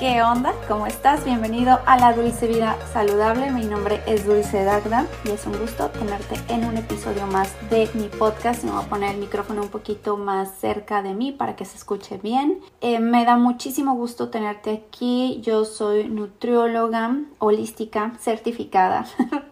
¿Qué onda? ¿Cómo estás? Bienvenido a la Dulce Vida Saludable. Mi nombre es Dulce Dagda y es un gusto tenerte en un episodio más de mi podcast. Me voy a poner el micrófono un poquito más cerca de mí para que se escuche bien. Eh, me da muchísimo gusto tenerte aquí. Yo soy nutrióloga holística certificada.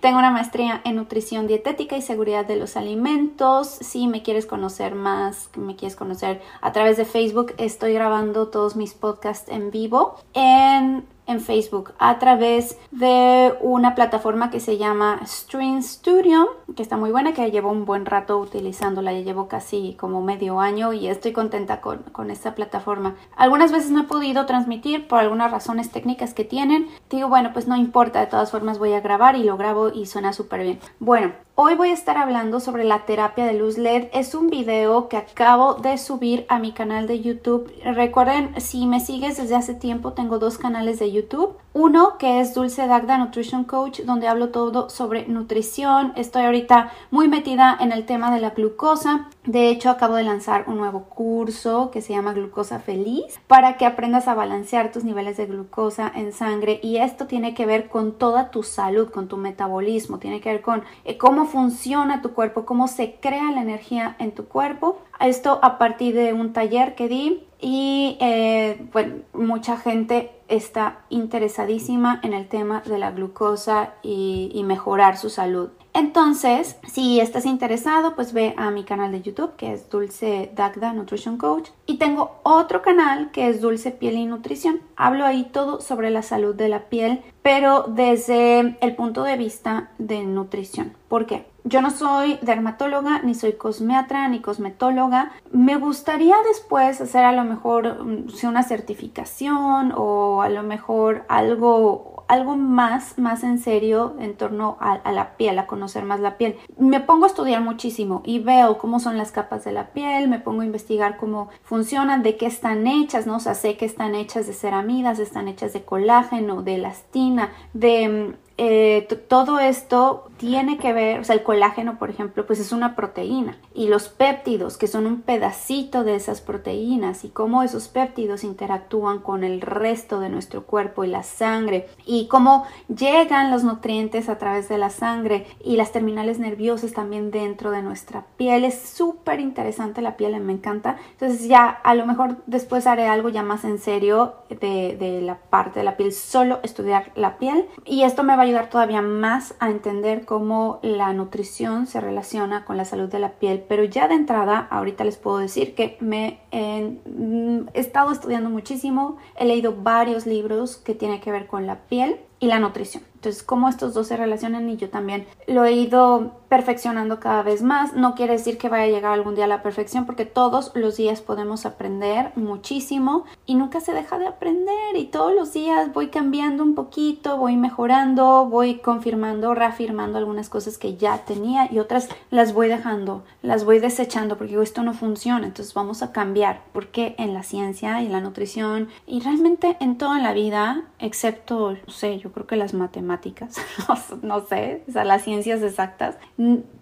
Tengo una maestría en nutrición dietética y seguridad de los alimentos. Si me quieres conocer más, me quieres conocer a través de Facebook, estoy grabando todos mis podcasts en vivo en en Facebook a través de una plataforma que se llama Stream Studio, que está muy buena, que llevo un buen rato utilizándola, ya llevo casi como medio año y estoy contenta con, con esta plataforma. Algunas veces no he podido transmitir por algunas razones técnicas que tienen. Digo, bueno, pues no importa, de todas formas voy a grabar y lo grabo y suena súper bien. Bueno, Hoy voy a estar hablando sobre la terapia de luz LED. Es un video que acabo de subir a mi canal de YouTube. Recuerden, si me sigues desde hace tiempo, tengo dos canales de YouTube. Uno que es Dulce Dagda Nutrition Coach, donde hablo todo sobre nutrición. Estoy ahorita muy metida en el tema de la glucosa. De hecho, acabo de lanzar un nuevo curso que se llama Glucosa Feliz para que aprendas a balancear tus niveles de glucosa en sangre. Y esto tiene que ver con toda tu salud, con tu metabolismo, tiene que ver con eh, cómo funciona tu cuerpo, cómo se crea la energía en tu cuerpo. Esto a partir de un taller que di y eh, bueno, mucha gente está interesadísima en el tema de la glucosa y, y mejorar su salud. Entonces, si estás interesado, pues ve a mi canal de YouTube que es Dulce Dagda Nutrition Coach y tengo otro canal que es Dulce Piel y Nutrición. Hablo ahí todo sobre la salud de la piel, pero desde el punto de vista de nutrición. ¿Por qué? Yo no soy dermatóloga, ni soy cosmeatra, ni cosmetóloga. Me gustaría después hacer a lo mejor mm, una certificación o a lo mejor algo, algo más, más en serio en torno a, a, la piel, a conocer más la piel. Me pongo a estudiar muchísimo y veo cómo son las capas de la piel, me pongo a investigar cómo funcionan, de qué están hechas, ¿no? O sea, sé que están hechas de ceramidas, están hechas de colágeno, de elastina, de mm, eh, todo esto tiene que ver, o sea, el colágeno, por ejemplo, pues es una proteína y los péptidos, que son un pedacito de esas proteínas y cómo esos péptidos interactúan con el resto de nuestro cuerpo y la sangre y cómo llegan los nutrientes a través de la sangre y las terminales nerviosas también dentro de nuestra piel. Es súper interesante la piel, me encanta. Entonces ya a lo mejor después haré algo ya más en serio de, de la parte de la piel, solo estudiar la piel y esto me va a ayudar todavía más a entender cómo la nutrición se relaciona con la salud de la piel, pero ya de entrada ahorita les puedo decir que me mm, he estado estudiando muchísimo, he leído varios libros que tienen que ver con la piel y la nutrición. Entonces, cómo estos dos se relacionan y yo también lo he ido perfeccionando cada vez más. No quiere decir que vaya a llegar algún día a la perfección porque todos los días podemos aprender muchísimo y nunca se deja de aprender y todos los días voy cambiando un poquito, voy mejorando, voy confirmando, reafirmando algunas cosas que ya tenía y otras las voy dejando, las voy desechando porque digo, esto no funciona, entonces vamos a cambiar porque en la ciencia y en la nutrición y realmente en toda la vida, excepto, no sé, yo creo que las matemáticas, no sé, o sea, las ciencias exactas,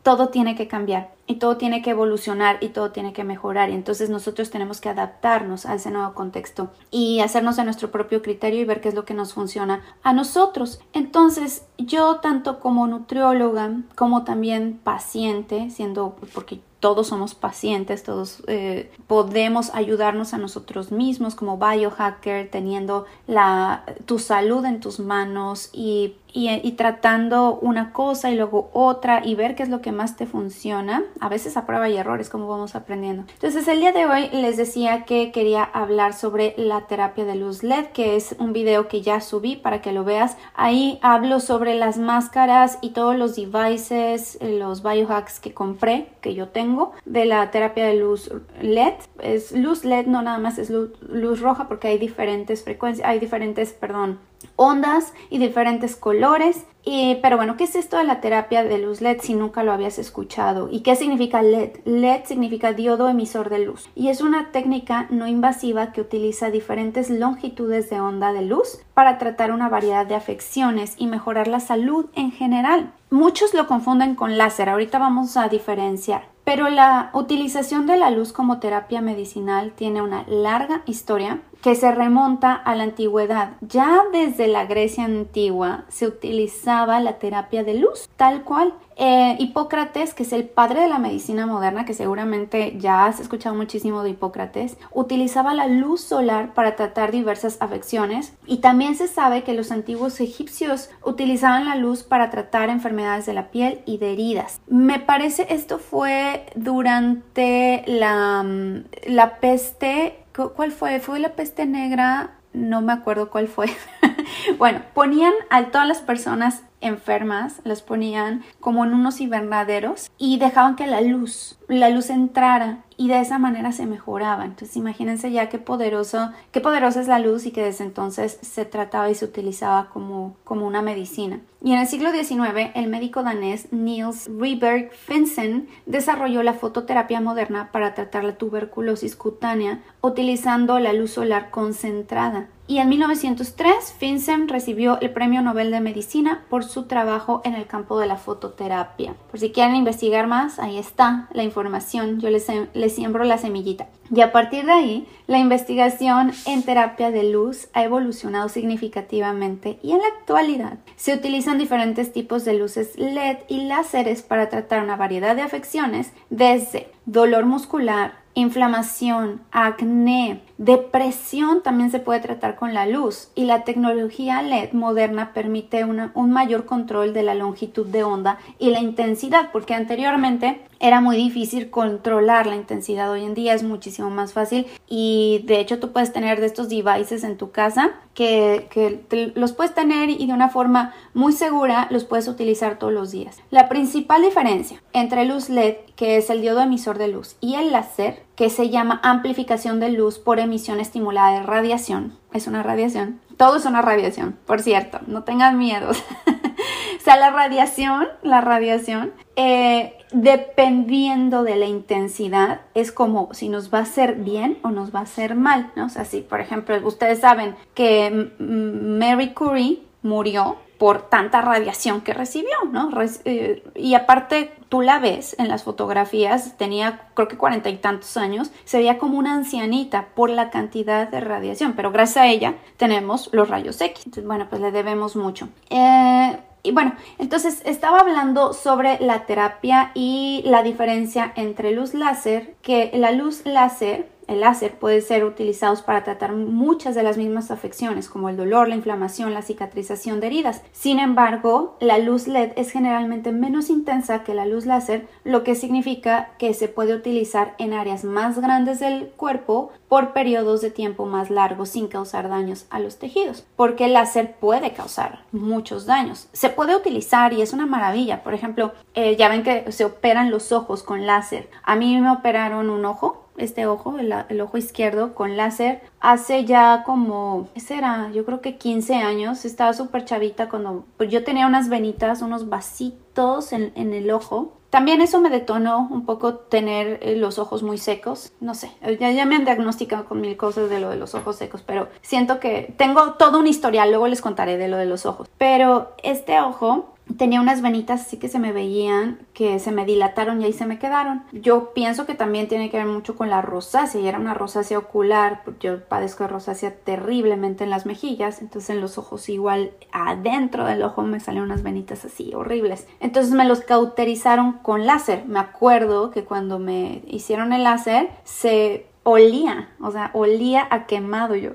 todo tiene que cambiar y todo tiene que evolucionar y todo tiene que mejorar y entonces nosotros tenemos que adaptarnos a ese nuevo contexto y hacernos de nuestro propio criterio y ver qué es lo que nos funciona a nosotros. Entonces yo tanto como nutrióloga como también paciente, siendo porque todos somos pacientes, todos eh, podemos ayudarnos a nosotros mismos como biohacker, teniendo la, tu salud en tus manos y, y, tratando una cosa y luego otra y ver qué es lo que más te funciona. A veces a prueba y errores, como vamos aprendiendo. Entonces, el día de hoy les decía que quería hablar sobre la terapia de luz LED, que es un video que ya subí para que lo veas. Ahí hablo sobre las máscaras y todos los devices, los biohacks que compré, que yo tengo de la terapia de luz LED. Es luz LED, no nada más es luz, roja porque hay diferentes frecuencias, hay diferentes, perdón, ondas y diferentes colores. pero bueno, ¿qué es esto de la terapia de luz LED si nunca lo habías escuchado? ¿Y qué significa LED? LED significa diodo emisor de luz y es una técnica no invasiva que utiliza diferentes longitudes de onda de luz para tratar una variedad de afecciones y mejorar la salud en general. Muchos lo confunden con láser, ahorita vamos a diferenciar. Pero la utilización de la luz como terapia medicinal tiene una larga historia que se remonta a la antigüedad. Ya desde la Grecia antigua se utilizaba la terapia de luz, tal cual. Eh, Hipócrates, que es el padre de la medicina moderna, que seguramente ya has escuchado muchísimo de Hipócrates, utilizaba la luz solar para tratar diversas afecciones y también se sabe que los antiguos egipcios utilizaban la luz para tratar enfermedades de la piel y de heridas. Me parece esto fue durante la, mm, la peste ¿Cuál fue? ¿Fue la peste negra? No me acuerdo cuál fue. bueno, ponían a todas las personas enfermas, las ponían como en unos invernaderos y dejaban que la luz, la luz entrara y de esa manera se mejoraba. Entonces imagínense ya qué poderoso, qué poderosa es la luz y que desde entonces se trataba y se utilizaba como, como una medicina. Y en el siglo XIX, el médico danés Niels Rieberg Finsen desarrolló la fototerapia moderna para tratar la tuberculosis cutánea utilizando la luz solar concentrada. Y en 1903, Finsen recibió el Premio Nobel de Medicina por su trabajo en el campo de la fototerapia. Por si quieren investigar más, ahí está la información. Yo les, les siembro la semillita. Y a partir de ahí, la investigación en terapia de luz ha evolucionado significativamente y en la actualidad se utilizan diferentes tipos de luces LED y láseres para tratar una variedad de afecciones desde dolor muscular, inflamación, acné, depresión también se puede tratar con la luz y la tecnología LED moderna permite un mayor control de la longitud de onda y la intensidad porque anteriormente era muy difícil controlar la intensidad. Hoy en día es muchísimo más fácil y de hecho tú puedes tener de estos devices en tu casa que, los puedes tener y de una forma muy segura los puedes utilizar todos los días. La principal diferencia entre luz LED, que es el diodo emisor de luz, y el láser, que se llama amplificación de luz por emisión estimulada de radiación, es una radiación. Todo es una radiación, por cierto, no tengan miedo. o sea, la radiación, la radiación, eh, dependiendo de la intensidad, es como si nos va a hacer bien o nos va a hacer mal, ¿no? O sea, si por ejemplo ustedes saben que Mary Curie murió por tanta radiación que recibió, ¿no? Eh, y aparte tú la ves en las fotografías, tenía creo que cuarenta y tantos años, se veía como una ancianita por la cantidad de radiación, pero gracias a ella tenemos los rayos X. Entonces, bueno, pues le debemos mucho. Eh, y bueno, entonces estaba hablando sobre la terapia y la diferencia entre luz láser, que la luz láser el láser puede ser utilizados para tratar muchas de las mismas afecciones como el dolor, la inflamación, la cicatrización de heridas. Sin embargo, la luz LED es generalmente menos intensa que la luz láser, lo que significa que se puede utilizar en áreas más grandes del cuerpo por periodos de tiempo más largos sin causar daños a los tejidos, porque el láser puede causar muchos daños. Se puede utilizar y es una maravilla. Por ejemplo, eh, ya ven que se operan los ojos con láser. A mí me operaron un ojo este ojo, el, ojo izquierdo con láser hace ya como, ¿qué será? Yo creo que 15 años, estaba súper chavita cuando pues yo tenía unas venitas, unos vasitos en, en, el ojo. También eso me detonó un poco tener eh, los ojos muy secos, no sé, ya, ya me han diagnosticado con mil cosas de lo de los ojos secos, pero siento que tengo todo un historial, luego les contaré de lo de los ojos. Pero este ojo tenía unas venitas así que se me veían, que se me dilataron y ahí se me quedaron. Yo pienso que también tiene que ver mucho con la rosácea, y era una rosácea ocular, yo padezco de rosácea terriblemente en las mejillas, entonces en los ojos igual adentro del ojo me salieron unas venitas así horribles. Entonces me los cauterizaron con láser. Me acuerdo que cuando me hicieron el láser se olía, o sea, olía a quemado yo.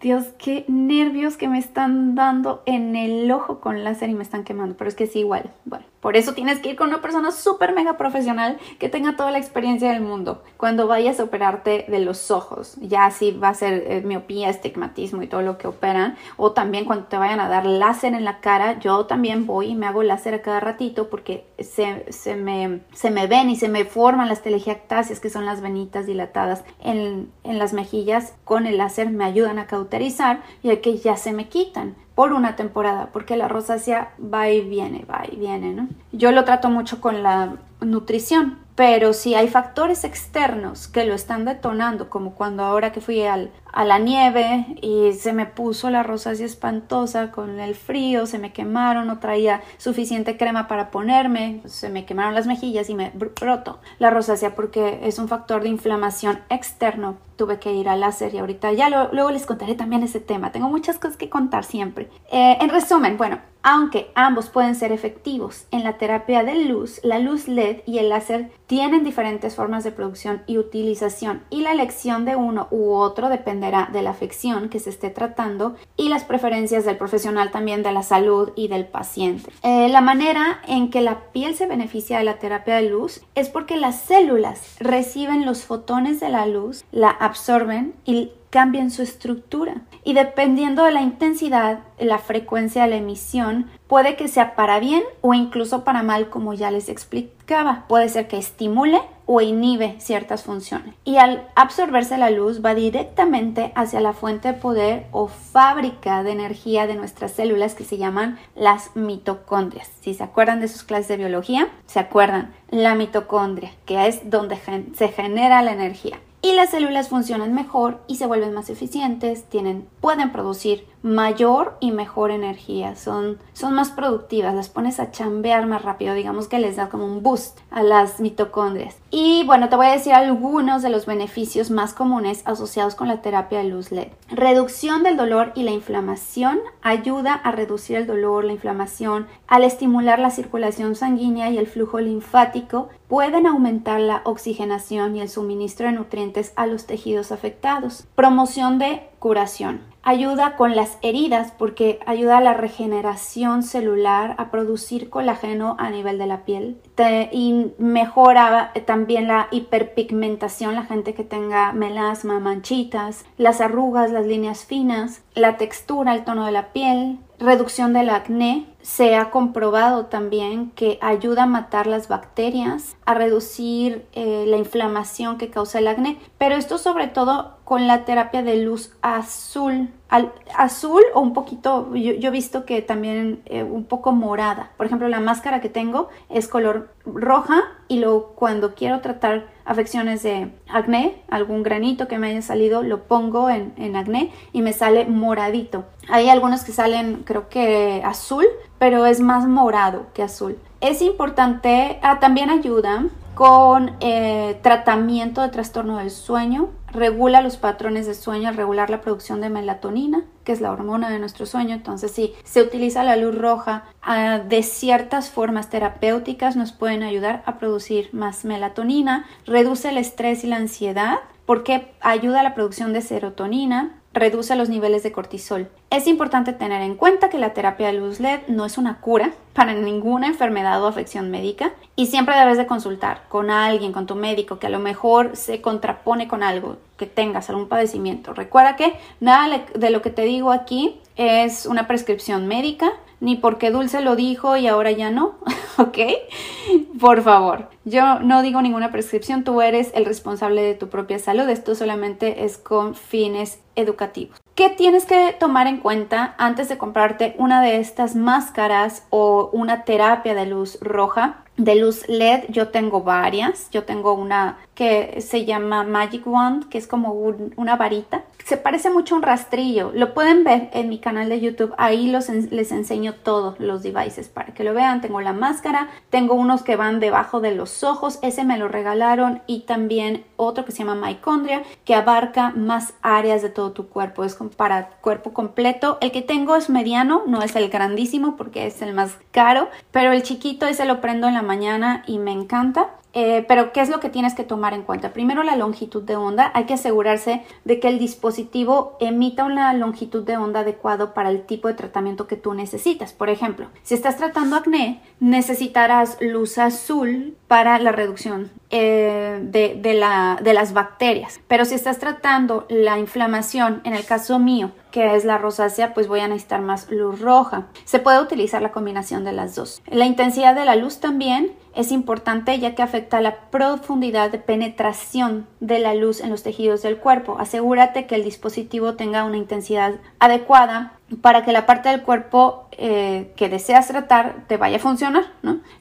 Dios, qué nervios que me están dando en el ojo con láser y me están quemando, pero es que sí, igual. Bueno, Por eso tienes que ir con una persona súper mega profesional que tenga toda la experiencia del mundo. Cuando vayas a operarte de los ojos, ya si va a ser eh, miopía, estigmatismo y todo lo que operan, o también cuando te vayan a dar láser en la cara, yo también voy y me hago láser a cada ratito porque se, se, me, se me ven y se me forman las telegiactasias, que son las venitas dilatadas en, en las mejillas. Con el láser me ayudan a cauterizar y que ya se me quitan por una temporada, porque la rosácea va y viene, va y viene, ¿no? Yo lo trato mucho con la nutrición, pero si hay factores externos que lo están detonando, como cuando ahora que fui al, a la nieve y se me puso la rosácea espantosa con el frío, se me quemaron, no traía suficiente crema para ponerme, se me quemaron las mejillas y me broto la rosácea porque es un factor de inflamación externo. Tuve que ir al láser y ahorita ya luego les contaré también ese tema. Tengo muchas cosas que contar siempre. Eh, en resumen, bueno, aunque ambos pueden ser efectivos en la terapia de luz, la luz LED y el láser tienen diferentes formas de producción y utilización y la elección de uno u otro depende de la afección que se esté tratando y las preferencias del profesional también de la salud y del paciente. Eh, la manera en que la piel se beneficia de la terapia de luz es porque las células reciben los fotones de la luz, la absorben y cambian su estructura. Y dependiendo de la intensidad, la frecuencia de la emisión, puede que sea para bien o incluso para mal, como ya les explicaba. Puede ser que estimule o inhibe ciertas funciones. Y al absorberse la luz va directamente hacia la fuente de poder o fábrica de energía de nuestras células que se llaman las mitocondrias. Si se acuerdan de sus clases de biología, se acuerdan la mitocondria, que es donde se genera la energía y las células funcionan mejor y se vuelven más eficientes, tienen, pueden producir mayor y mejor energía, son, son más productivas, las pones a chambear más rápido, digamos que les da como un boost a las mitocondrias. Y bueno, te voy a decir algunos de los beneficios más comunes asociados con la terapia de luz LED. Reducción del dolor y la inflamación ayuda a reducir el dolor, la inflamación, al estimular la circulación sanguínea y el flujo linfático, pueden aumentar la oxigenación y el suministro de nutrientes a los tejidos afectados. Promoción de curación ayuda con las heridas porque ayuda a la regeneración celular, a producir colágeno a nivel de la piel y mejora también la hiperpigmentación, la gente que tenga melasma, manchitas, las arrugas, las líneas finas, la textura, el tono de la piel, reducción del acné. Se ha comprobado también que ayuda a matar las bacterias, a reducir eh, la inflamación que causa el acné, pero esto sobre todo con la terapia de luz azul. Azul o un poquito, yo, he visto que también eh, un poco morada. Por ejemplo, la máscara que tengo es color roja y lo, cuando quiero tratar afecciones de acné, algún granito que me haya salido, lo pongo en, en acné y me sale moradito. Hay algunos que salen creo que azul, pero es más morado que azul. Es importante, ah, también ayuda con eh, tratamiento de trastorno del sueño, regula los patrones de sueño al regular la producción de melatonina, que es la hormona de nuestro sueño. Entonces, si se utiliza la luz roja. Ah, de ciertas formas terapéuticas, nos pueden ayudar a producir más melatonina, reduce el estrés y la ansiedad, porque ayuda a la producción de serotonina, reduce los niveles de cortisol. Es importante tener en cuenta que la terapia de luz LED no es una cura para ninguna enfermedad o afección médica y siempre debes de consultar con alguien, con tu médico, que a lo mejor se contrapone con algo, que tengas algún padecimiento. Recuerda que nada de lo que te digo aquí es una prescripción médica, ni porque Dulce lo dijo y ahora ya no, ¿ok? Por favor, yo no digo ninguna prescripción, tú eres el responsable de tu propia salud, esto solamente es con fines educativos. ¿Qué tienes que tomar en cuenta antes de comprarte una de estas máscaras o una terapia de luz roja? De luz LED yo tengo varias. Yo tengo una que se llama Magic Wand, que es como una varita. Se parece mucho a un rastrillo. Lo pueden ver en mi canal de YouTube. Ahí los les enseño todos los devices para que lo vean. Tengo la máscara, tengo unos que van debajo de los ojos. Ese me lo regalaron. Y también otro que se llama Mycondria, que abarca más áreas de todo tu cuerpo. Es para cuerpo completo. El que tengo es mediano, no es el grandísimo porque es el más caro. Pero el chiquito ese lo prendo en la mañana y me encanta. Eh, pero, ¿qué es lo que tienes que tomar en cuenta? Primero, la longitud de onda. Hay que asegurarse de que el dispositivo emita una longitud de onda adecuado para el tipo de tratamiento que tú necesitas. Por ejemplo, si estás tratando acné, necesitarás luz azul para la reducción eh, de, la, de las bacterias. Pero si estás tratando la inflamación, en el caso mío, que es la rosácea, pues voy a necesitar más luz roja. Se puede utilizar la combinación de las dos. La intensidad de la luz también es importante ya que afecta la profundidad de penetración de la luz en los tejidos del cuerpo. Asegúrate que el dispositivo tenga una intensidad adecuada para que la parte del cuerpo eh, que deseas tratar te vaya a funcionar.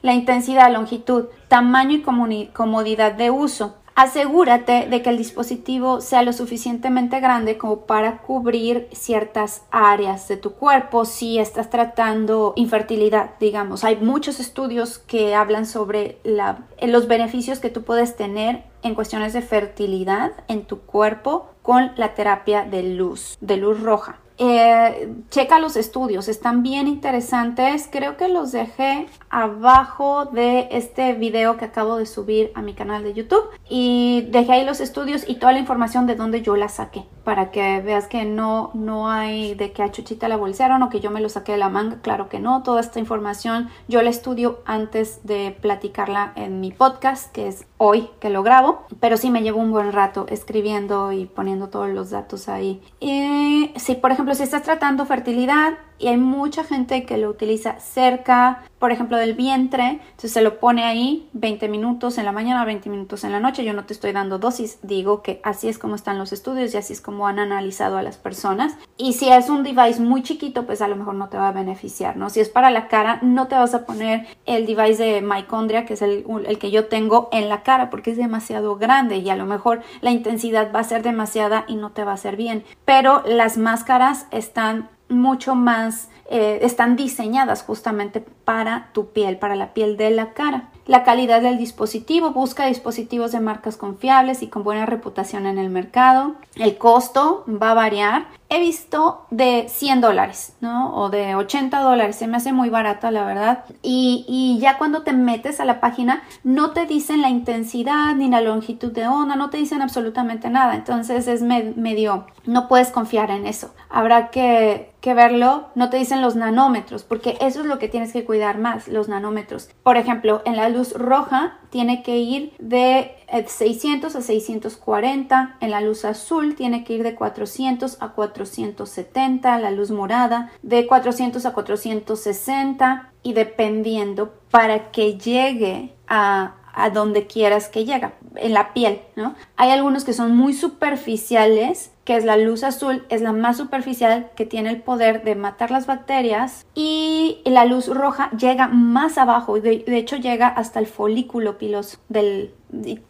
La intensidad, longitud, tamaño y comodidad de uso asegúrate de que el dispositivo sea lo suficientemente grande como para cubrir ciertas áreas de tu cuerpo si estás tratando infertilidad, digamos. Hay muchos estudios que hablan sobre los beneficios que tú puedes tener en cuestiones de fertilidad en tu cuerpo con la terapia de luz, de luz roja. Eh, checa los estudios, están bien interesantes. Creo que los dejé abajo de este video que acabo de subir a mi canal de YouTube y dejé ahí los estudios y toda la información de dónde yo la saqué para que veas que no, no hay de que a Chuchita la bolsearon o que yo me lo saqué de la manga. Claro que no, toda esta información yo la estudio antes de platicarla en mi podcast, que es hoy que lo grabo, pero sí me llevo un buen rato escribiendo y poniendo todos los datos ahí. Y si, por ejemplo, si estás tratando fertilidad, y hay mucha gente que lo utiliza cerca, por ejemplo, del vientre, entonces se lo pone ahí 20 minutos en la mañana, 20 minutos en la noche. Yo no te estoy dando dosis, digo que así es como están los estudios y así es como han analizado a las personas. Y si es un device muy chiquito, pues a lo mejor no te va a beneficiar, ¿no? Si es para la cara, no te vas a poner el device de micondria, que es el, el que yo tengo en la cara, porque es demasiado grande y a lo mejor la intensidad va a ser demasiada y no te va a hacer bien. Pero las máscaras están mucho más, eh, están diseñadas justamente para tu piel, para la piel de la cara. La calidad del dispositivo, busca dispositivos de marcas confiables y con buena reputación en el mercado. El costo va a variar. He visto de 100 dólares, ¿no? O de 80 dólares. Se me hace muy barata, la verdad. Y, y, ya cuando te metes a la página, no te dicen la intensidad ni la longitud de onda, no te dicen absolutamente nada. Entonces es medio, no puedes confiar en eso. Habrá que, que verlo. No te dicen los nanómetros, porque eso es lo que tienes que cuidar más, los nanómetros. Por ejemplo, en la luz roja tiene que ir de 600 eh, a 640, en la luz azul tiene que ir de 400 a 470, la luz morada de 400 a 460 y dependiendo para que llegue a, a donde quieras que llegue, en la piel, ¿no? Hay algunos que son muy superficiales que es la luz azul, es la más superficial que tiene el poder de matar las bacterias y la luz roja llega más abajo, de, de hecho llega hasta el folículo piloso del...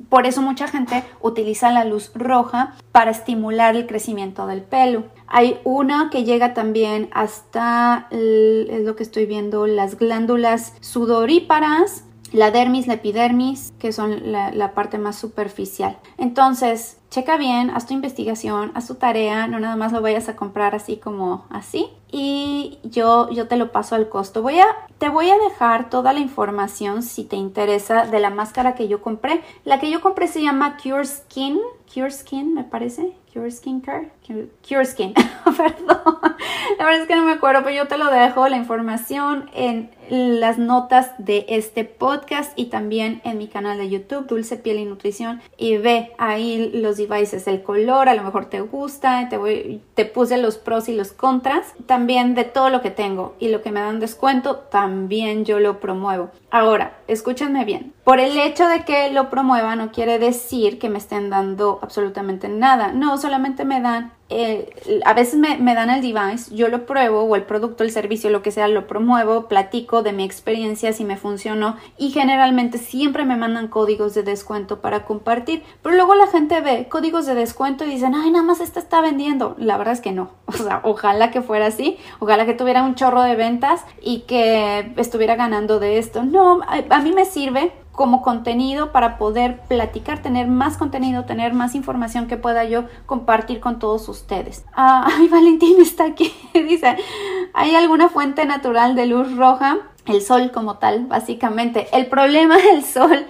Por eso mucha gente utiliza la luz roja para estimular el crecimiento del pelo. Hay una que llega también hasta, es lo que estoy viendo, las glándulas sudoríparas la dermis, la epidermis, que son la, la, parte más superficial. Entonces, checa bien, haz tu investigación, haz tu tarea, no nada más lo vayas a comprar así como así. Y yo, yo te lo paso al costo. Voy a, te voy a dejar toda la información si te interesa de la máscara que yo compré. La que yo compré se llama Cure Skin. Cure Skin, me parece. Cure Skin Care. Cure, Skin. Perdón. La verdad es que no me acuerdo, pero yo te lo dejo la información en las notas de este podcast y también en mi canal de YouTube, Dulce Piel y Nutrición. Y ve ahí los devices, el color, a lo mejor te gusta, te, voy, te puse los pros y los contras. También de todo lo que tengo y lo que me dan descuento, también yo lo promuevo. Ahora, escúchenme bien. Por el hecho de que lo promueva no quiere decir que me estén dando absolutamente nada. No, solamente me dan eh, a veces me, me, dan el device, yo lo pruebo o el producto, el servicio, lo que sea, lo promuevo, platico de mi experiencia si me funcionó y generalmente siempre me mandan códigos de descuento para compartir, pero luego la gente ve códigos de descuento y dicen, ay, nada más esta está vendiendo. La verdad es que no, o sea, ojalá que fuera así, ojalá que tuviera un chorro de ventas y que estuviera ganando de esto. No, a mí me sirve como contenido para poder platicar, tener más contenido, tener más información que pueda yo compartir con todos ustedes. Ah, ay, Valentín está aquí. Dice, ¿hay alguna fuente natural de luz roja? el sol como tal, básicamente. El problema del sol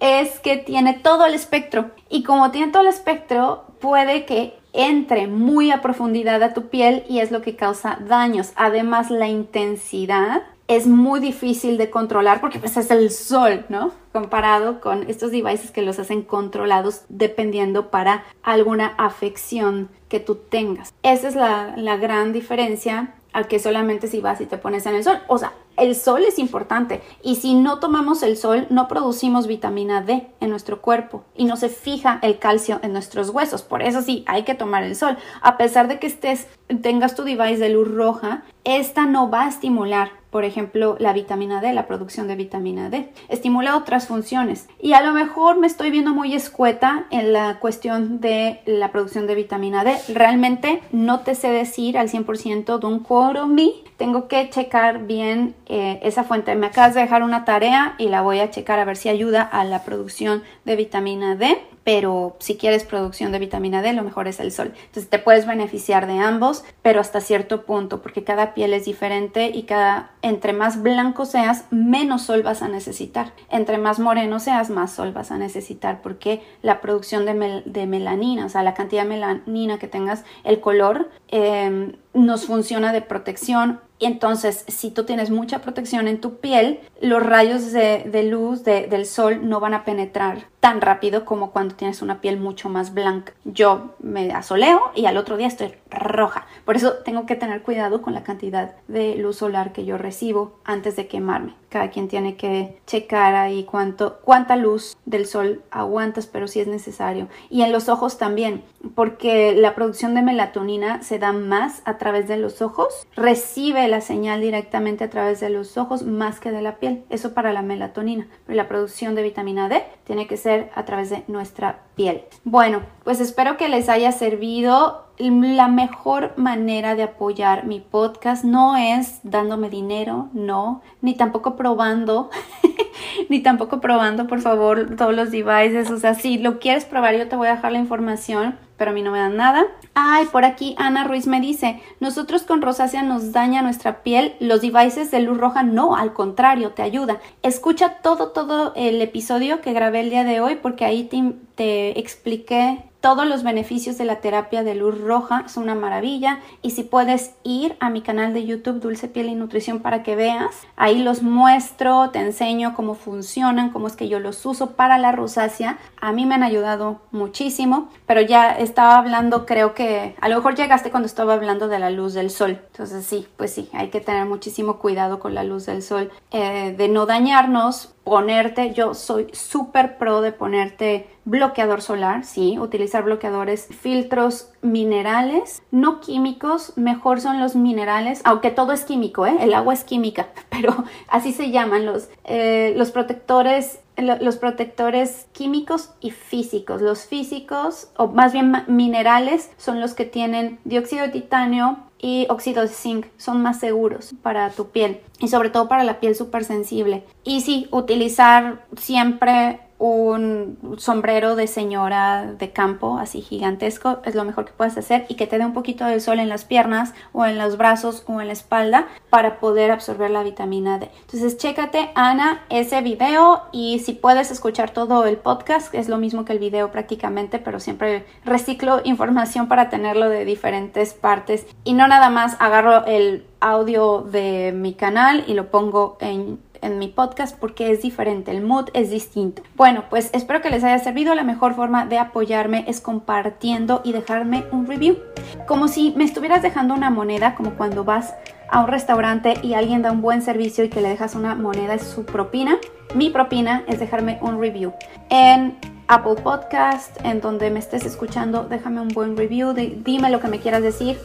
es que tiene todo el espectro y como tiene todo el espectro, puede que entre muy a profundidad a tu piel y es lo que causa daños. Además, la intensidad es muy difícil de controlar porque pues es el sol, ¿no? Comparado con estos devices que los hacen controlados dependiendo para alguna afección que tú tengas. Esa es la, la gran diferencia al que solamente si vas y te pones en el sol. O sea, el sol es importante y si no tomamos el sol no producimos vitamina D en nuestro cuerpo y no se fija el calcio en nuestros huesos. Por eso sí, hay que tomar el sol. A pesar de que estés tengas tu device de luz roja, esta no va a estimular por ejemplo, la vitamina D, la producción de vitamina D. Estimula otras funciones. Y a lo mejor me estoy viendo muy escueta en la cuestión de la producción de vitamina D. Realmente no te sé decir al 100% un quote on me. Tengo que checar bien eh, esa fuente. Me acabas de dejar una tarea y la voy a checar a ver si ayuda a la producción de vitamina D pero si quieres producción de vitamina D, lo mejor es el sol. Entonces te puedes beneficiar de ambos, pero hasta cierto punto, porque cada piel es diferente y cada entre más blanco seas, menos sol vas a necesitar. Entre más moreno seas, más sol vas a necesitar, porque la producción de, melanina, o sea, la cantidad de melanina que tengas, el color, em, nos funciona de protección y entonces, si tú tienes mucha protección en tu piel, los rayos de, luz del sol no van a penetrar tan rápido como cuando tienes una piel mucho más blanca. Yo me asoleo y al otro día estoy roja. Por eso tengo que tener cuidado con la cantidad de luz solar que yo recibo antes de quemarme. Cada quien tiene que checar ahí cuánto, cuánta luz del sol aguantas, pero si es necesario. Y en los ojos también, porque la producción de melatonina se da más a través de los ojos, recibe la señal directamente a través de los ojos más que de la piel. Eso para la melatonina. Pero la producción de vitamina D tiene que ser a través de nuestra piel. Bueno, pues espero que les haya servido la mejor manera de apoyar mi podcast no es dándome dinero, no, ni tampoco probando, ni tampoco probando, por favor, todos los devices. O sea, si lo quieres probar, yo te voy a dejar la información, pero a mí no me dan nada. Ay, por aquí Ana Ruiz me dice, nosotros con rosácea nos daña nuestra piel, los devices de luz roja no, al contrario, te ayuda. Escucha todo, todo el episodio que grabé el día de hoy porque ahí te, te expliqué todos los beneficios de la terapia de luz roja son una maravilla y si puedes ir a mi canal de YouTube Dulce Piel y Nutrición para que veas, ahí los muestro, te enseño cómo funcionan, cómo es que yo los uso para la rosácea. A mí me han ayudado muchísimo, pero ya estaba hablando, creo que a lo mejor llegaste cuando estaba hablando de la luz del sol. Entonces sí, pues sí, hay que tener muchísimo cuidado con la luz del sol, eh, de no dañarnos ponerte, yo soy súper pro de ponerte bloqueador solar, sí, utilizar bloqueadores, filtros minerales, no químicos, mejor son los minerales, aunque todo es químico, ¿eh? el agua es química, pero así se llaman los, eh, los protectores los protectores químicos y físicos. Los físicos, o más bien minerales, son los que tienen dióxido de titanio, y óxido de zinc son más seguros para tu piel y sobre todo para la piel súper sensible. Y sí, utilizar siempre un sombrero de señora de campo así gigantesco es lo mejor que puedes hacer y que te dé un poquito de sol en las piernas o en los brazos o en la espalda para poder absorber la vitamina D. Entonces chécate Ana ese video y si puedes escuchar todo el podcast es lo mismo que el video prácticamente pero siempre reciclo información para tenerlo de diferentes partes y no nada más agarro el audio de mi canal y lo pongo en en mi podcast porque es diferente, el mood es distinto. Bueno, pues espero que les haya servido. La mejor forma de apoyarme es compartiendo y dejarme un review. Como si me estuvieras dejando una moneda, como cuando vas a un restaurante y alguien da un buen servicio y que le dejas una moneda, es su propina. Mi propina es dejarme un review. En Apple Podcast, en donde me estés escuchando, déjame un buen review, dime lo que me quieras decir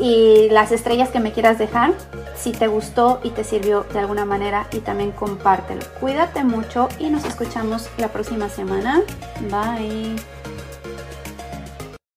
y las estrellas que me quieras dejar si te gustó y te sirvió de alguna manera y también compártelo. Cuídate mucho y nos escuchamos la próxima semana. Bye.